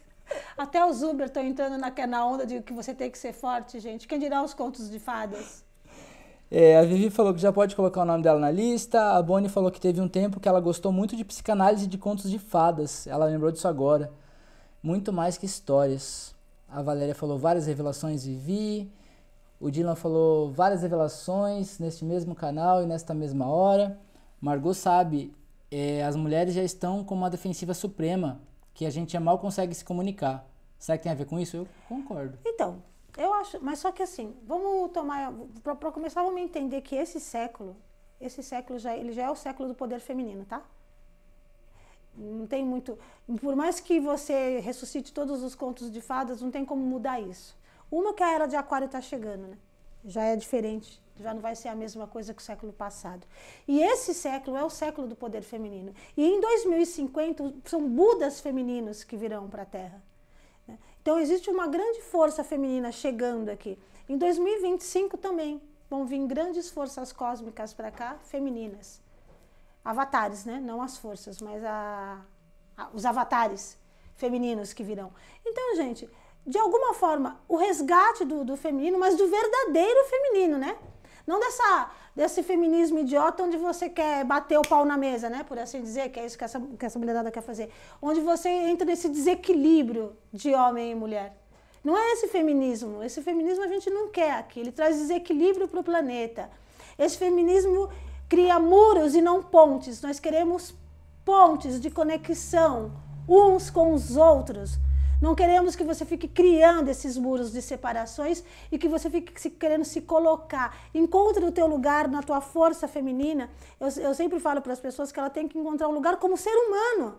Até os Uber estão entrando naquela onda de que você tem que ser forte, gente. Quem dirá os contos de fadas? É, a Vivi falou que já pode colocar o nome dela na lista. A Bonnie falou que teve um tempo que ela gostou muito de psicanálise de contos de fadas. Ela lembrou disso agora. Muito mais que histórias. A Valéria falou várias revelações Vivi. O Dylan falou várias revelações neste mesmo canal e nesta mesma hora. Margot sabe, é, as mulheres já estão com uma defensiva suprema, que a gente mal consegue se comunicar. Será que tem a ver com isso? Eu concordo. Então, eu acho, mas só que assim, vamos tomar, para começar, vamos entender que esse século, esse século já, ele já é o século do poder feminino, tá? Não tem muito, por mais que você ressuscite todos os contos de fadas, não tem como mudar isso. Uma que a era de Aquário está chegando, né? Já é diferente, já não vai ser a mesma coisa que o século passado. E esse século é o século do poder feminino. E em 2050 são Budas femininos que virão para a Terra. Então existe uma grande força feminina chegando aqui. Em 2025 também vão vir grandes forças cósmicas para cá, femininas. Avatares, né? Não as forças, mas a, a, os avatares femininos que virão. Então, gente, de alguma forma, o resgate do, do feminino, mas do verdadeiro feminino, né? Não dessa, desse feminismo idiota onde você quer bater o pau na mesa, né? Por assim dizer, que é isso que essa, que essa mulherada quer fazer. Onde você entra nesse desequilíbrio de homem e mulher. Não é esse feminismo. Esse feminismo a gente não quer aqui. Ele traz desequilíbrio para o planeta. Esse feminismo cria muros e não pontes. Nós queremos pontes de conexão uns com os outros não queremos que você fique criando esses muros de separações e que você fique se, querendo se colocar. Encontre o teu lugar na tua força feminina. Eu, eu sempre falo para as pessoas que ela tem que encontrar um lugar como ser humano.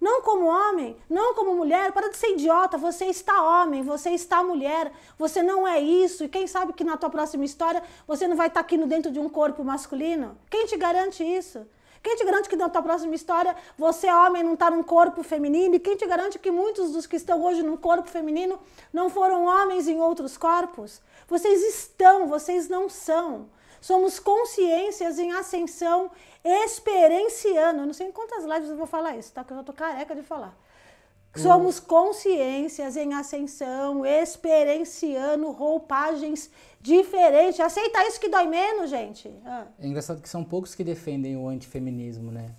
Não como homem, não como mulher. Para de ser idiota. Você está homem, você está mulher. Você não é isso. E quem sabe que na tua próxima história você não vai estar aqui dentro de um corpo masculino? Quem te garante isso? Quem te garante que na tua próxima história você, homem, não está num corpo feminino? E quem te garante que muitos dos que estão hoje num corpo feminino não foram homens em outros corpos? Vocês estão, vocês não são. Somos consciências em ascensão experienciando. Eu não sei em quantas lives eu vou falar isso, tá? Porque eu já tô careca de falar. Somos consciências em ascensão, experienciando roupagens diferentes. Aceita isso que dói menos, gente. Ah. É engraçado que são poucos que defendem o antifeminismo, né?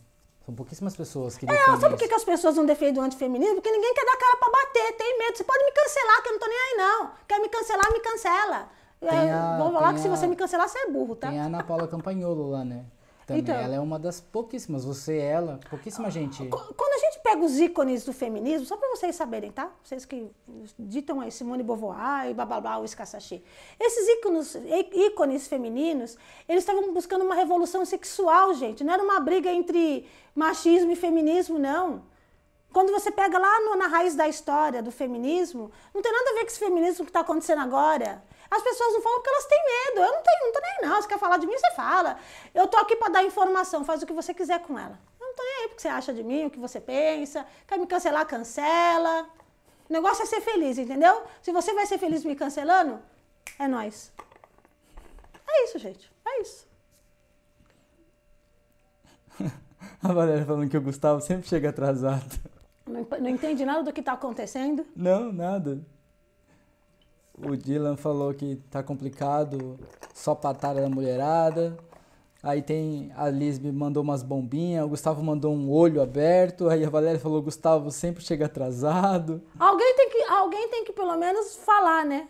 São pouquíssimas pessoas que defendem. É, sabe por que, as pessoas não defendem o antifeminismo? Porque ninguém quer dar cara pra bater, tem medo. Você pode me cancelar, que eu não tô nem aí, não. Quer me cancelar, me cancela. A, Vou falar que a, se você me cancelar, você é burro, tá? Tem a Ana Paula Campagnolo lá, né? Também. Então, ela é uma das pouquíssimas, você ela, pouquíssima gente. Quando a gente pega os ícones do feminismo, só para vocês saberem, tá? Vocês que ditam aí Simone Beauvoir e blá blá blá, o Escassachi. Esses ícones, ícones femininos, eles estavam buscando uma revolução sexual, gente. Não era uma briga entre machismo e feminismo, não. Quando você pega lá no, na raiz da história do feminismo, não tem nada a ver com esse feminismo que está acontecendo agora. As pessoas não falam porque elas têm medo. Eu não tenho, não tô nem não. Você quer falar de mim, você fala. Eu tô aqui para dar informação, faz o que você quiser com ela. Eu não tô nem aí porque você acha de mim, o que você pensa. Quer me cancelar, cancela. O negócio é ser feliz, entendeu? Se você vai ser feliz me cancelando, é nós. É isso, gente. É isso. A Valéria falando que o Gustavo sempre chega atrasado. Não, não entende nada do que está acontecendo? Não, nada. O Dylan falou que tá complicado, só patada da mulherada. Aí tem a Lisbe mandou umas bombinhas, o Gustavo mandou um olho aberto, aí a Valéria falou: Gustavo sempre chega atrasado. Alguém tem que, alguém tem que pelo menos falar, né?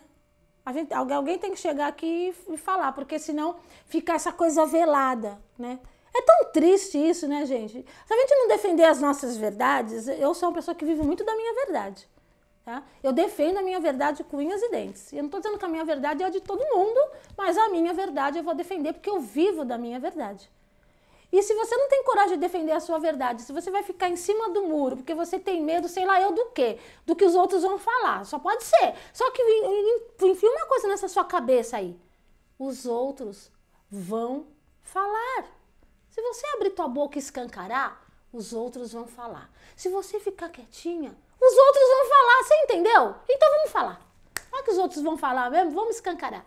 A gente, alguém tem que chegar aqui e falar, porque senão fica essa coisa velada, né? É tão triste isso, né, gente? Se a gente não defender as nossas verdades, eu sou uma pessoa que vive muito da minha verdade. Tá? Eu defendo a minha verdade com unhas e dentes. Eu não estou dizendo que a minha verdade é a de todo mundo, mas a minha verdade eu vou defender porque eu vivo da minha verdade. E se você não tem coragem de defender a sua verdade, se você vai ficar em cima do muro porque você tem medo, sei lá eu do quê? Do que os outros vão falar. Só pode ser. Só que enfia uma coisa nessa sua cabeça aí. Os outros vão falar. Se você abrir tua boca e escancarar, os outros vão falar. Se você ficar quietinha, os outros vão falar, você entendeu? Então vamos falar. que os outros vão falar mesmo? Vamos escancarar.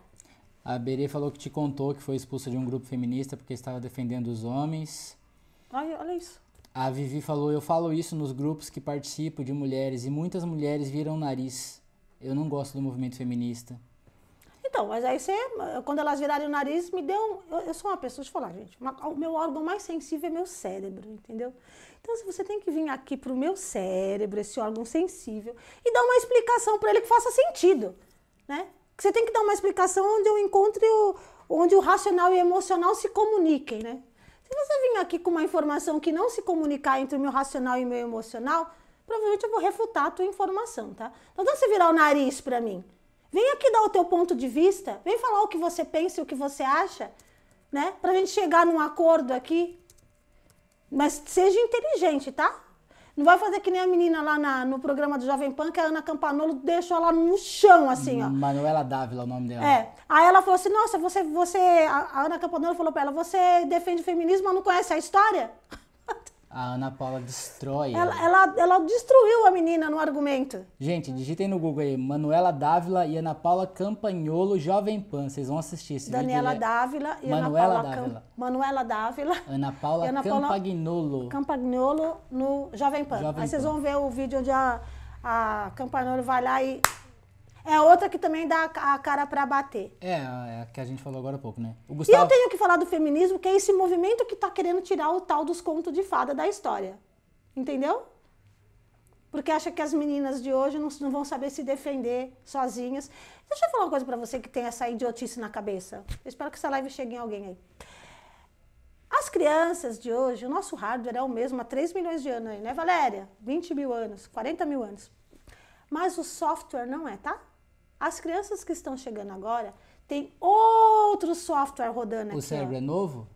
A Berê falou que te contou que foi expulsa de um grupo feminista porque estava defendendo os homens. Olha, olha isso. A Vivi falou: Eu falo isso nos grupos que participo de mulheres e muitas mulheres viram o nariz. Eu não gosto do movimento feminista. Então, mas aí você, quando elas virarem o nariz, me deu. Eu, eu sou uma pessoa, deixa eu falar, gente. Uma, o meu órgão mais sensível é meu cérebro, entendeu? Então, se você tem que vir aqui pro meu cérebro, esse órgão sensível, e dar uma explicação para ele que faça sentido, né? Você tem que dar uma explicação onde eu encontre o, onde o racional e o emocional se comuniquem, né? Se você vir aqui com uma informação que não se comunicar entre o meu racional e o meu emocional, provavelmente eu vou refutar a tua informação, tá? Então, não você virar o nariz para mim. Vem aqui dar o teu ponto de vista, vem falar o que você pensa e o que você acha, né? Pra gente chegar num acordo aqui. Mas seja inteligente, tá? Não vai fazer que nem a menina lá na, no programa do Jovem Pan, que a Ana Campanolo deixou ela no chão, assim, ó. Manuela Dávila, o nome dela. É. Aí ela falou assim, nossa, você, você... A Ana Campanolo falou pra ela, você defende o feminismo, mas não conhece a história? A Ana Paula destrói. Ela, ela, ela, destruiu a menina no argumento. Gente, digitem no Google aí, Manuela Dávila e Ana Paula Campagnolo Jovem Pan. Vocês vão assistir esse Daniela vídeo. Daniela Dávila e Manuela Ana Paula Dávila. Cam... Manuela Dávila. Ana Paula Ana Campagnolo. Campagnolo no Jovem Pan. Jovem aí vocês vão ver o vídeo onde a, a Campagnolo vai lá e é outra que também dá a cara para bater. É, é a que a gente falou agora há pouco, né? O Gustavo... E eu tenho que falar do feminismo, que é esse movimento que está querendo tirar o tal dos contos de fada da história. Entendeu? Porque acha que as meninas de hoje não, não vão saber se defender sozinhas. Deixa eu falar uma coisa para você que tem essa idiotice na cabeça. Eu espero que essa live chegue em alguém aí. As crianças de hoje, o nosso hardware é o mesmo há 3 milhões de anos aí, né, Valéria? 20 mil anos, 40 mil anos. Mas o software não é, tá? As crianças que estão chegando agora têm outro software rodando aqui. O cérebro ó. é novo?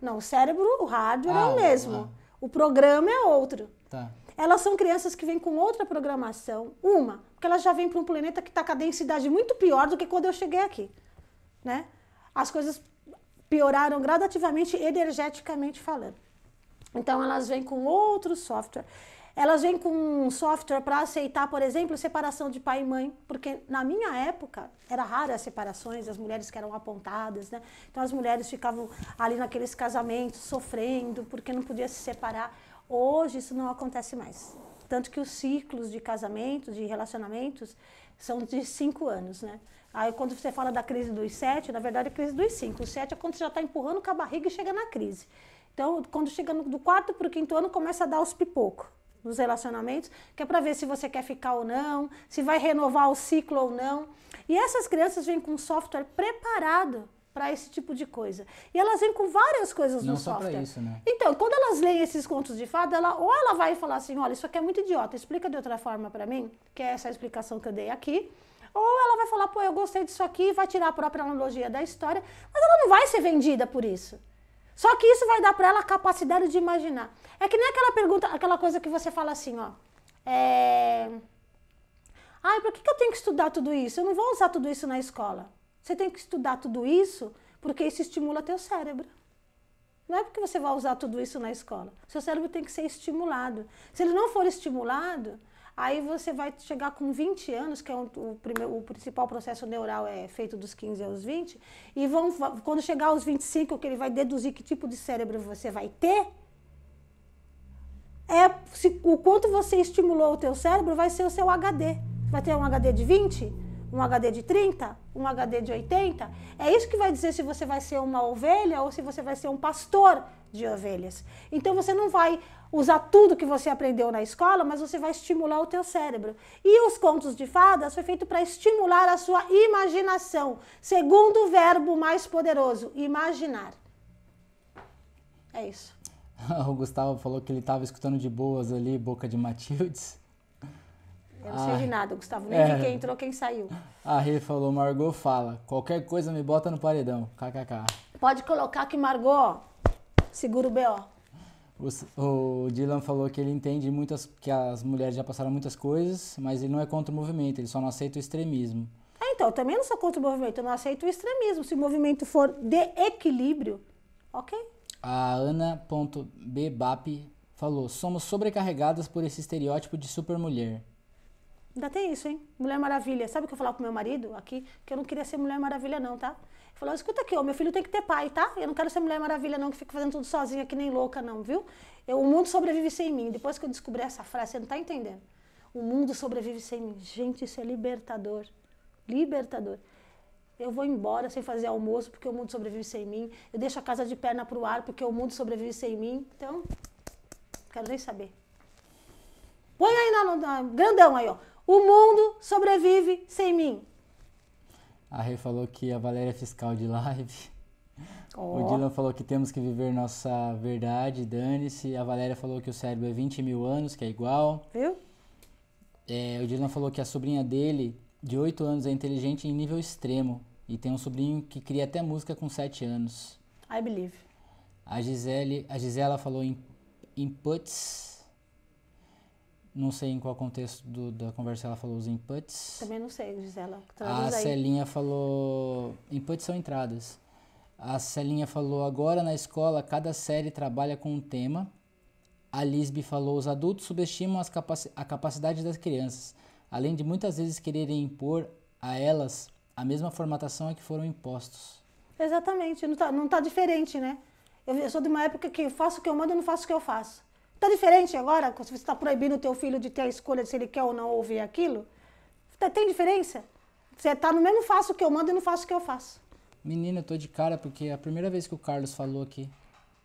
Não, o cérebro, o hardware ah, é o mesmo. Ah. O programa é outro. Tá. Elas são crianças que vêm com outra programação. Uma, porque elas já vêm para um planeta que está com a densidade muito pior do que quando eu cheguei aqui. Né? As coisas pioraram gradativamente, energeticamente falando. Então elas vêm com outro software. Elas vêm com um software para aceitar, por exemplo, separação de pai e mãe, porque na minha época era rara as separações, as mulheres que eram apontadas, né? Então as mulheres ficavam ali naqueles casamentos sofrendo porque não podia se separar. Hoje isso não acontece mais. Tanto que os ciclos de casamento, de relacionamentos, são de cinco anos, né? Aí quando você fala da crise dos sete, na verdade é a crise dos cinco. O sete é quando você já está empurrando com a barriga e chega na crise. Então, quando chega do quarto para o quinto ano, começa a dar os pipocos nos relacionamentos, que é para ver se você quer ficar ou não, se vai renovar o ciclo ou não. E essas crianças vêm com um software preparado para esse tipo de coisa. E elas vêm com várias coisas não no software. Só isso, né? Então, quando elas leem esses contos de fada, ela, ou ela vai falar assim, olha, isso aqui é muito idiota, explica de outra forma para mim, que é essa explicação que eu dei aqui. Ou ela vai falar, pô, eu gostei disso aqui, vai tirar a própria analogia da história, mas ela não vai ser vendida por isso. Só que isso vai dar para ela a capacidade de imaginar. É que nem aquela pergunta, aquela coisa que você fala assim, ó. É... Ai, por que, que eu tenho que estudar tudo isso? Eu não vou usar tudo isso na escola. Você tem que estudar tudo isso porque isso estimula teu cérebro. Não é porque você vai usar tudo isso na escola. Seu cérebro tem que ser estimulado. Se ele não for estimulado, Aí você vai chegar com 20 anos, que é o, o, primeiro, o principal processo neural é feito dos 15 aos 20, e vão, quando chegar aos 25, que ele vai deduzir que tipo de cérebro você vai ter, é se, o quanto você estimulou o teu cérebro vai ser o seu HD. Vai ter um HD de 20, um HD de 30, um HD de 80. É isso que vai dizer se você vai ser uma ovelha ou se você vai ser um pastor de ovelhas. Então você não vai usar tudo que você aprendeu na escola, mas você vai estimular o teu cérebro. E os contos de fadas foi feito para estimular a sua imaginação, segundo o verbo mais poderoso, imaginar. É isso. o Gustavo falou que ele estava escutando de boas ali, Boca de Matildes. Eu não sei de nada, Gustavo. Nem é. quem entrou, quem saiu. A Rê falou, Margot fala, qualquer coisa me bota no paredão. KKK. Pode colocar que Margot segura o B.O. O, o Dylan falou que ele entende muitas que as mulheres já passaram muitas coisas, mas ele não é contra o movimento, ele só não aceita o extremismo. É, então, eu também não sou contra o movimento, eu não aceito o extremismo. Se o movimento for de equilíbrio, ok. A Ana.bbap falou: somos sobrecarregadas por esse estereótipo de supermulher. Ainda tem isso, hein? Mulher Maravilha. Sabe o que eu falava pro meu marido aqui? Que eu não queria ser Mulher Maravilha, não, tá? Ele falou, escuta aqui, ó, meu filho tem que ter pai, tá? Eu não quero ser Mulher Maravilha, não, que fica fazendo tudo sozinha, que nem louca, não, viu? Eu, o mundo sobrevive sem mim. Depois que eu descobri essa frase, você não tá entendendo. O mundo sobrevive sem mim. Gente, isso é libertador. Libertador. Eu vou embora sem fazer almoço porque o mundo sobrevive sem mim. Eu deixo a casa de perna pro ar porque o mundo sobrevive sem mim. Então, quero nem saber. Põe aí na, na grandão aí, ó. O mundo sobrevive sem mim. A Rê falou que a Valéria é fiscal de live. Oh. O Dylan falou que temos que viver nossa verdade, dane-se. A Valéria falou que o cérebro é 20 mil anos, que é igual. Viu? É, o Dylan falou que a sobrinha dele, de 8 anos, é inteligente em nível extremo. E tem um sobrinho que cria até música com 7 anos. I believe. A Gisele, a Gisela falou em inputs não sei em qual contexto do, da conversa ela falou os inputs. Também não sei, Gisela. Traduz a aí. Celinha falou. Inputs são entradas. A Celinha falou: agora na escola cada série trabalha com um tema. A Lisby falou: os adultos subestimam capaci a capacidade das crianças, além de muitas vezes quererem impor a elas a mesma formatação a que foram impostos. Exatamente, não está não tá diferente, né? Eu, eu sou de uma época que eu faço o que eu mando e não faço o que eu faço. Está diferente agora? Se você está proibindo o teu filho de ter a escolha se ele quer ou não ouvir aquilo? Tá, tem diferença? Você está no mesmo faço o que eu mando e não faço o que eu faço. Menina, eu tô de cara porque a primeira vez que o Carlos falou aqui.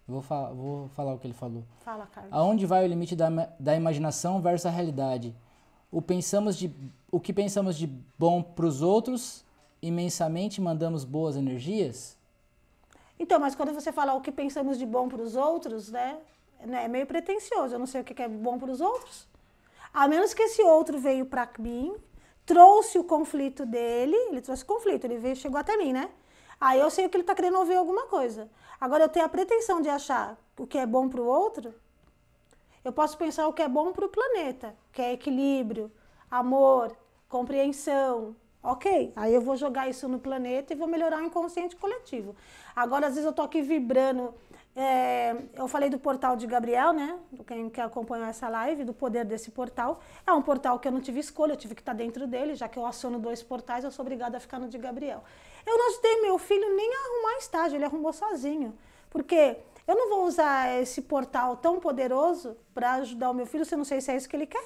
Vou, fa vou falar o que ele falou. Fala, Carlos. Aonde vai o limite da, da imaginação versus a realidade? O, pensamos de, o que pensamos de bom para os outros, imensamente mandamos boas energias? Então, mas quando você fala o que pensamos de bom para os outros, né? Né, é meio pretencioso. Eu não sei o que é bom para os outros. A menos que esse outro veio para mim, trouxe o conflito dele, ele trouxe conflito, ele veio, chegou até mim, né? Aí eu sei que ele está querendo ouvir alguma coisa. Agora eu tenho a pretensão de achar o que é bom para o outro. Eu posso pensar o que é bom para o planeta, que é equilíbrio, amor, compreensão. Ok, aí eu vou jogar isso no planeta e vou melhorar o inconsciente coletivo. Agora, às vezes, eu tô aqui vibrando é, eu falei do portal de Gabriel, né? Quem que acompanhou essa live, do poder desse portal. É um portal que eu não tive escolha, eu tive que estar dentro dele, já que eu aciono dois portais, eu sou obrigada a ficar no de Gabriel. Eu não ajudei meu filho nem a arrumar estágio, ele arrumou sozinho. Porque eu não vou usar esse portal tão poderoso para ajudar o meu filho se eu não sei se é isso que ele quer.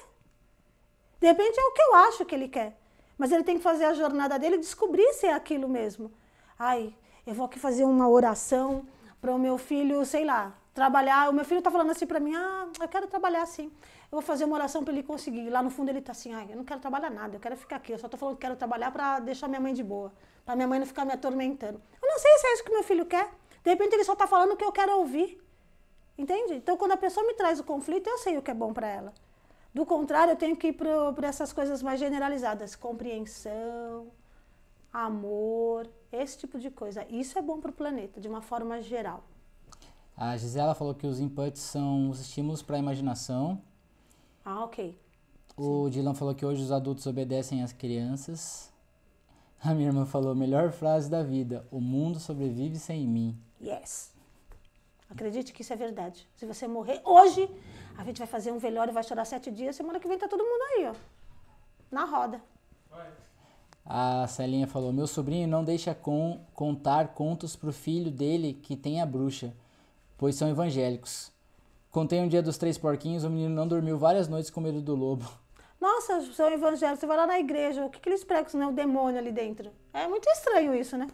De repente é o que eu acho que ele quer. Mas ele tem que fazer a jornada dele e descobrir se é aquilo mesmo. Ai, eu vou aqui fazer uma oração para o meu filho, sei lá, trabalhar. O meu filho está falando assim para mim: ah, eu quero trabalhar assim. Eu vou fazer uma oração para ele conseguir. Lá no fundo ele está assim: ah, eu não quero trabalhar nada, eu quero ficar aqui. Eu só estou falando que quero trabalhar para deixar minha mãe de boa, para minha mãe não ficar me atormentando. Eu não sei se é isso que meu filho quer. De repente ele só está falando o que eu quero ouvir. Entende? Então quando a pessoa me traz o conflito, eu sei o que é bom para ela. Do contrário, eu tenho que ir para essas coisas mais generalizadas: compreensão, amor, esse tipo de coisa. Isso é bom para o planeta, de uma forma geral. A Gisela falou que os inputs são os estímulos para a imaginação. Ah, ok. O Sim. Dylan falou que hoje os adultos obedecem às crianças. A minha irmã falou: melhor frase da vida: o mundo sobrevive sem mim. Yes. Acredite que isso é verdade. Se você morrer hoje, a gente vai fazer um velório e vai chorar sete dias. Semana que vem tá todo mundo aí, ó. Na roda. Vai. A Celinha falou: Meu sobrinho não deixa com, contar contos pro filho dele que tem a bruxa, pois são evangélicos. Contei um dia dos três porquinhos, o menino não dormiu várias noites com medo do lobo. Nossa, são evangélicos, você vai lá na igreja, o que, que eles pregam, né? O demônio ali dentro. É muito estranho isso, né?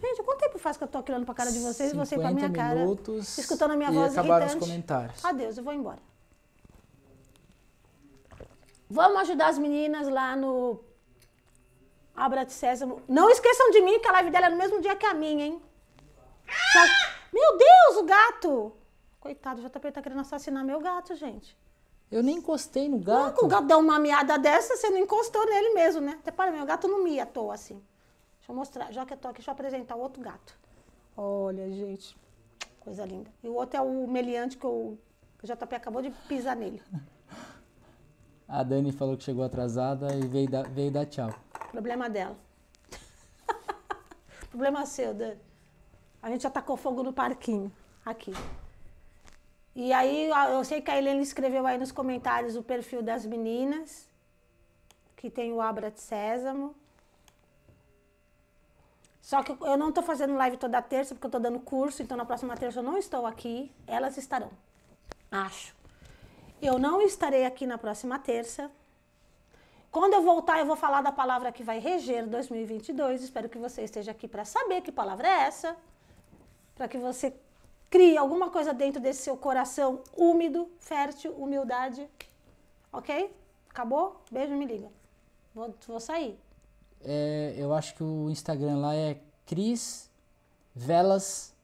Gente, quanto tempo faz que eu tô olhando pra cara de vocês e você pra minha cara? Escutando a minha voz acabaram irritante. os comentários. Adeus, eu vou embora. Vamos ajudar as meninas lá no Abra de Sésamo. Não esqueçam de mim, que a live dela é no mesmo dia que a minha, hein? Meu Deus, o gato! Coitado, o JP tá querendo assassinar meu gato, gente. Eu nem encostei no gato. Não, o gato dá uma miada dessa, você não encostou nele mesmo, né? Até para meu gato não mia à toa assim. Deixa eu mostrar, já que eu tô aqui, deixa eu apresentar o outro gato. Olha, gente, coisa linda. E o outro é o meliante que o JP acabou de pisar nele. A Dani falou que chegou atrasada e veio dar, veio dar tchau. Problema dela. Problema seu, Dani. A gente já tacou fogo no parquinho. Aqui. E aí eu sei que a Helena escreveu aí nos comentários o perfil das meninas, que tem o Abra de Sésamo. Só que eu não estou fazendo live toda terça, porque eu estou dando curso, então na próxima terça eu não estou aqui. Elas estarão. Acho. Eu não estarei aqui na próxima terça. Quando eu voltar, eu vou falar da palavra que vai reger 2022. Espero que você esteja aqui para saber que palavra é essa. Para que você crie alguma coisa dentro desse seu coração úmido, fértil, humildade. Ok? Acabou? Beijo, me liga. Vou, vou sair. É, eu acho que o Instagram lá é Cris Velas.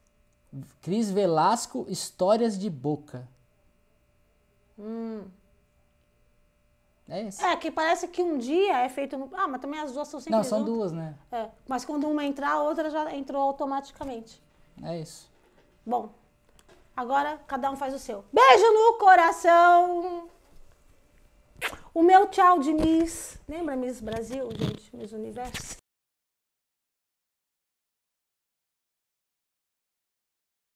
Cris Velasco Histórias de Boca. Hum. É isso. É, que parece que um dia é feito no. Ah, mas também as duas são sempre. Não, são duas, né? É. Mas quando uma entrar, a outra já entrou automaticamente. É isso. Bom, agora cada um faz o seu. Beijo no coração! O meu tchau de Miss. Lembra Miss Brasil, gente? Miss Universo?